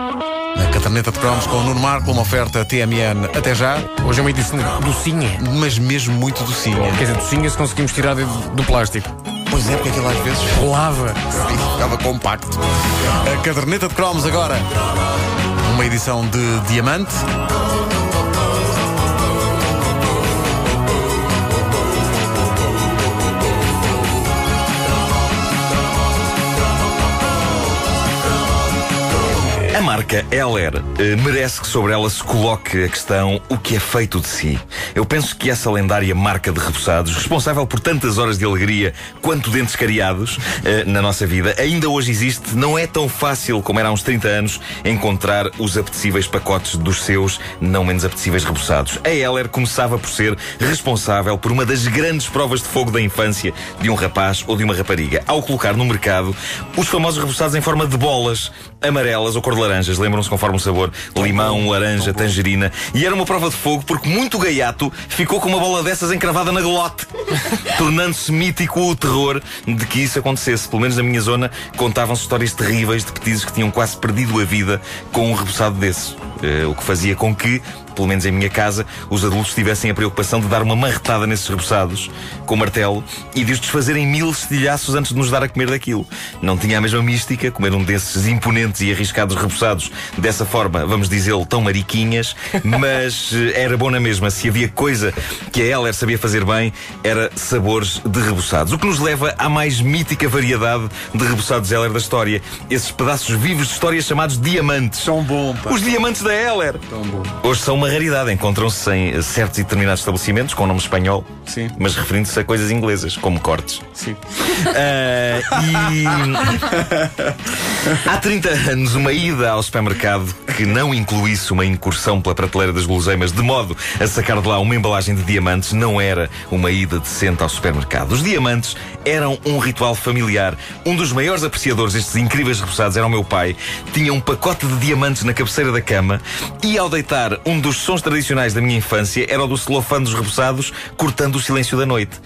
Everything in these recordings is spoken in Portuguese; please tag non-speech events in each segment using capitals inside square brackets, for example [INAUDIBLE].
A caderneta de cromos com o Nuno Marco, uma oferta TMN até já, Hoje é uma edição docinha. mas mesmo muito docinha. Quer dizer, docinha se conseguimos tirar de- do plástico. Pois é, porque aquilo às vezes Lava. ficava compacto. A caderneta de cromos agora. Uma edição de diamante. A marca Heller eh, merece que sobre ela se coloque a questão o que é feito de si. Eu penso que essa lendária marca de repousados, responsável por tantas horas de alegria quanto dentes cariados eh, na nossa vida, ainda hoje existe. Não é tão fácil como era há uns 30 anos encontrar os apetecíveis pacotes dos seus não menos apetecíveis repousados. A Heller começava por ser responsável por uma das grandes provas de fogo da infância de um rapaz ou de uma rapariga, ao colocar no mercado os famosos repousados em forma de bolas amarelas ou cor de laranjas, lembram-se conforme o sabor, limão, laranja, tangerina. E era uma prova de fogo porque muito gaiato ficou com uma bola dessas encravada na glote, [LAUGHS] tornando-se mítico o terror de que isso acontecesse. Pelo menos na minha zona contavam-se histórias terríveis de petizes que tinham quase perdido a vida com um reboçado desses. Eh, o que fazia com que, pelo menos em minha casa, os adultos tivessem a preocupação de dar uma marretada nesses reboçados com martelo e de os desfazerem em mil estilhaços antes de nos dar a comer daquilo. Não tinha a mesma mística comer um desses imponentes e arriscados reboçados dessa forma, vamos dizê-lo, tão mariquinhas, [LAUGHS] mas eh, era bom na mesma. Se havia coisa que a Heller sabia fazer bem, era sabores de reboçados. O que nos leva à mais mítica variedade de reboçados Heller da história. Esses pedaços vivos de histórias chamados diamantes. Tão bom, pá. Os diamantes da Heller. Hoje são uma raridade. Encontram-se em certos e determinados estabelecimentos com nome espanhol, Sim. mas referindo-se a coisas inglesas, como cortes. Sim. Ah, e [LAUGHS] há 30 anos, uma ida ao supermercado que não incluísse uma incursão pela prateleira das guloseimas de modo a sacar de lá uma embalagem de diamantes não era uma ida decente ao supermercado. Os diamantes eram um ritual familiar. Um dos maiores apreciadores destes incríveis repousados era o meu pai. Tinha um pacote de diamantes na cabeceira da cama e ao deitar um dos sons tradicionais da minha infância era o do celofane dos repousados cortando o silêncio da noite.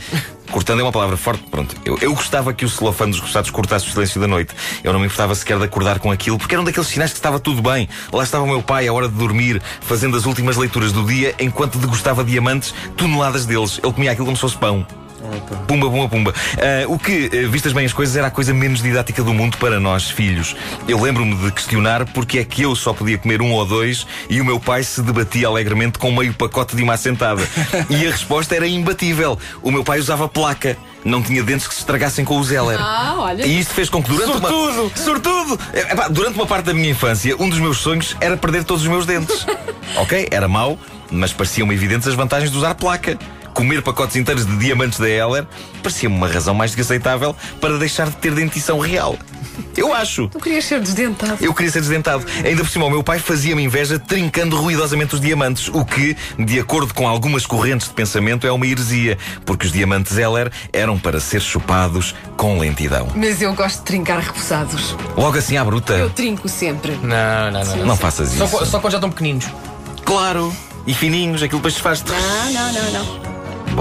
Cortando é uma palavra forte, pronto. Eu, eu gostava que o celofane dos repousados cortasse o silêncio da noite. Eu não me importava sequer de acordar com aquilo, porque era um daqueles sinais que estava tudo bem. Lá estava o meu pai, à hora de dormir, fazendo as últimas leituras do dia, enquanto degustava diamantes, toneladas deles. Ele comia aquilo como se fosse pão. Pumba, pumba, pumba. Ah, o que, eh, vistas bem as coisas, era a coisa menos didática do mundo para nós, filhos. Eu lembro-me de questionar porque é que eu só podia comer um ou dois e o meu pai se debatia alegremente com meio pacote de uma assentada. e a resposta era imbatível. O meu pai usava placa. Não tinha dentes que se estragassem com o Zeller. Ah, olha. E isto fez com que durante Sortudo! uma... Sortudo! É, epá, durante uma parte da minha infância, um dos meus sonhos era perder todos os meus dentes. [LAUGHS] ok? Era mau, mas pareciam-me evidentes as vantagens de usar placa. Comer pacotes inteiros de diamantes da Heller parecia-me uma razão mais do que aceitável para deixar de ter dentição real. Eu acho. Tu querias ser desdentado. Eu queria ser desdentado. Ainda por cima, o meu pai fazia-me inveja trincando ruidosamente os diamantes, o que, de acordo com algumas correntes de pensamento, é uma heresia, porque os diamantes Heller eram para ser chupados com lentidão. Mas eu gosto de trincar repousados. Logo assim à bruta. Eu trinco sempre. Não, não, não. não. Não faças Só, isso. qu- só quando já estão pequeninos. Claro. E fininhos, aquilo depois se faz. Não, não, não, não.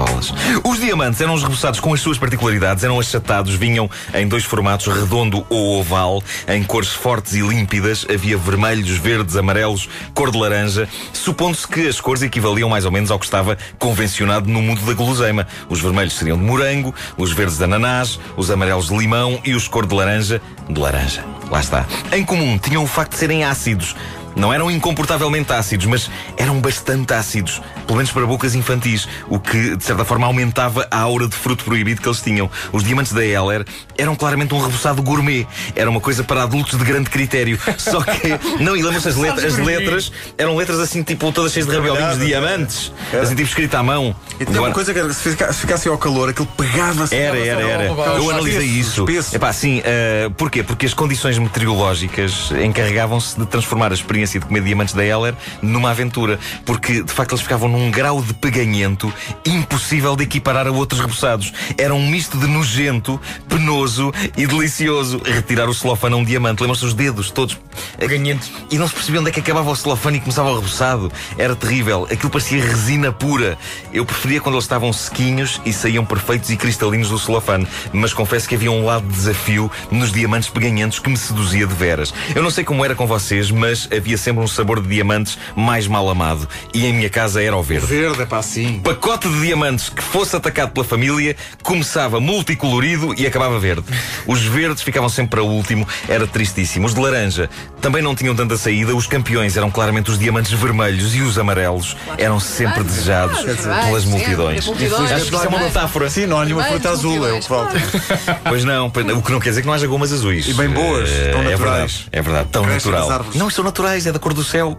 Bolas. Os diamantes eram os com as suas particularidades, eram achatados, vinham em dois formatos, redondo ou oval, em cores fortes e límpidas. Havia vermelhos, verdes, amarelos, cor de laranja, supondo-se que as cores equivaliam mais ou menos ao que estava convencionado no mundo da guloseima. Os vermelhos seriam de morango, os verdes de ananás, os amarelos de limão e os cor de laranja de laranja. Lá está. Em comum, tinham o facto de serem ácidos. Não eram incomportavelmente ácidos, mas eram bastante ácidos, pelo menos para bocas infantis, o que de certa forma aumentava a aura de fruto proibido que eles tinham. Os diamantes da Heller eram claramente um reboçado gourmet, era uma coisa para adultos de grande critério. [LAUGHS] Só que, não, e lembram-se as, let- as letras, eram letras assim, tipo, todas cheias de rabiolinhos de diamantes, assim, tipo escrita à mão. E tem uma coisa que era, se fica- se ficasse ao calor, aquilo pegava-se. era, era, era. Eu analisei isso. Epá, sim, uh, porquê? Porque as condições meteorológicas encarregavam-se de transformar a experiência de comer diamantes da Heller numa aventura. Porque, de facto, eles ficavam num grau de peganhento impossível de equiparar a outros reboçados. Era um misto de nojento, penoso e delicioso retirar o celofane a um diamante. Lembram-se os dedos todos Ganhentos. e não se percebia onde é que acabava o celofane e começava o reboçado. Era terrível. Aquilo parecia resina pura. Eu preferia quando eles estavam sequinhos e saíam perfeitos e cristalinos do celofane. Mas confesso que havia um lado de desafio nos diamantes peganhentos que me seduzia de veras. Eu não sei como era com vocês, mas havia sempre um sabor de diamantes mais mal amado. E em minha casa era o verde. Verde, é para assim. Pacote de diamantes que fosse atacado pela família começava multicolorido e acabava verde. Os verdes ficavam sempre para último, era tristíssimo. Os de laranja também não tinham tanta saída. Os campeões eram claramente os diamantes vermelhos e os amarelos eram sempre desejados pelas multidões. Acho que isso é uma metáfora. Sim, não há nenhuma fruta azul, é o que falta. [LAUGHS] Pois não, o que não quer dizer que não haja gomas azuis. E bem boas, tão é naturais. verdade, é verdade, tão natural. Não, são naturais, é da cor do céu.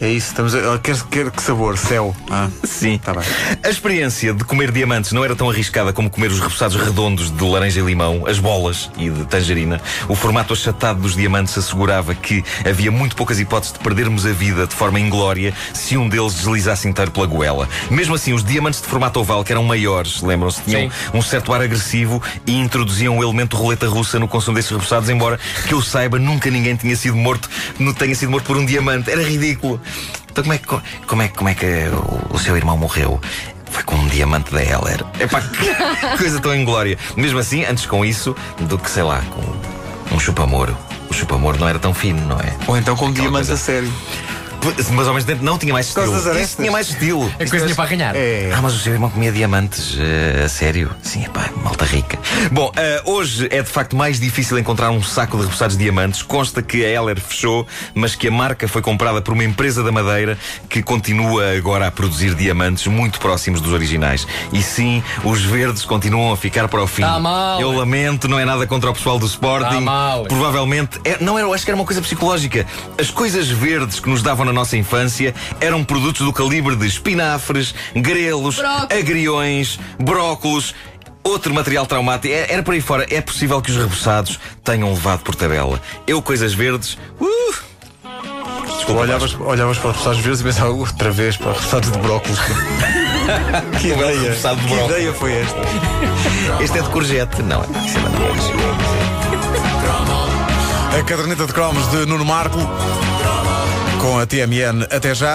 É isso, estamos a... quer, quer que sabor? Céu. Ah, Sim. Tá bem. A experiência de comer diamantes não era tão arriscada como comer os repousados redondos de laranja e limão, as bolas e de tangerina. O formato achatado dos diamantes assegurava que havia muito poucas hipóteses de perdermos a vida de forma inglória se um deles deslizasse inteiro pela goela. Mesmo assim, os diamantes de formato oval, que eram maiores, lembram-se, tinham um certo ar agressivo e introduziam o elemento roleta russa no consumo desses repousados, embora que eu saiba, nunca ninguém tinha sido morto, não tenha sido morto por um diamante. Era ridículo. Então como é que, como é, que- como é que o, o seu irmão morreu? Foi com um diamante da Heller. Epá, que [LAUGHS] coisa tão inglória. Mesmo assim, antes com isso do que, sei lá, com um chupamoro. O chupamoro não era tão fino, não é? Ou então com Aquela diamante coisa- a sério. Mas ao mesmo tempo não tinha mais estilo. Isso tinha mais estilo. É coisinha para ganhar. É. Ah, mas o seu irmão comia diamantes, eh, a sério? Sim, é pá, malta rica. Bom, eh, hoje é de facto mais difícil encontrar um saco de repousados diamantes. Consta que a Heller fechou, mas que a marca foi comprada por uma empresa da Madeira que continua agora a produzir diamantes muito próximos dos originais. E sim, os verdes continuam a ficar para o fim. Tá mal. Eu lamento, não é nada contra o pessoal do Sporting. Tá mal. Provavelmente, é- não era, acho que era uma coisa psicológica. As coisas verdes que nos davam na nossa infância eram produtos do calibre de espinafres, grelos, Brócolis. agriões, brócolos. Outro material traumático. É- Era por aí fora. É possível que os repousados tenham levado por tabela. Eu, coisas verdes. Uh! Desculpa, olhavas, olhavas para os repousados verdes e pensavas outra vez para repousados de brócolis. [LAUGHS] que ideia. de que ideia foi esta? Este é de courgette. Não, é é de. A caderneta de cromos de Nuno Marco com a TMN. Até já.